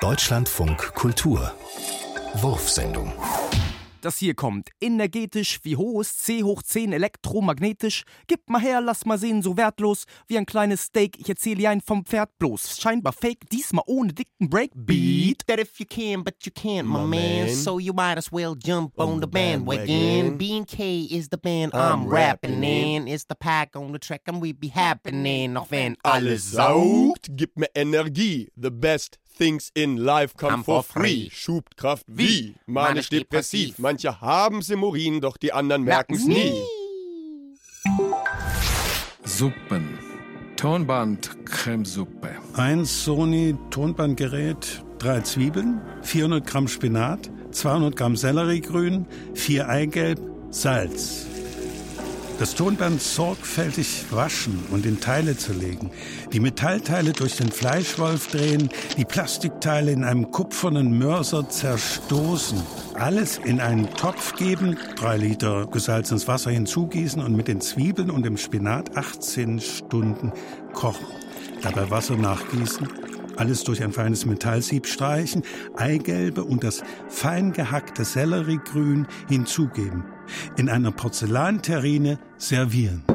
Deutschlandfunk Kultur Wurfsendung das hier kommt. Energetisch wie hohes C hoch 10 elektromagnetisch. Gib mal her, lass mal sehen, so wertlos wie ein kleines Steak. Ich erzähle dir ein vom Pferd bloß. Scheinbar fake, diesmal ohne dicken Breakbeat. That if you can, but you can't, my, my man. man. So you might as well jump on, on the bandwagon. B&K is the band I'm, I'm rapping in. It's the pack on the track and we be happening. Auch wenn alles saugt, gib mir Energie. The best things in life come, come for, for free. Schubkraft wie? Manisch depressiv. Manche haben's im Urin, doch die anderen merken's nie. Suppen. Tonband Cremesuppe. Ein Sony Tonbandgerät, drei Zwiebeln, 400 Gramm Spinat, 200 Gramm Selleriegrün, vier Eigelb, Salz. Das Tonband sorgfältig waschen und in Teile zerlegen, die Metallteile durch den Fleischwolf drehen, die Plastikteile in einem kupfernen Mörser zerstoßen, alles in einen Topf geben, drei Liter gesalzenes Wasser hinzugießen und mit den Zwiebeln und dem Spinat 18 Stunden kochen. Dabei Wasser nachgießen, alles durch ein feines Metallsieb streichen, Eigelbe und das fein gehackte Selleriegrün hinzugeben in einer Porzellanterrine servieren.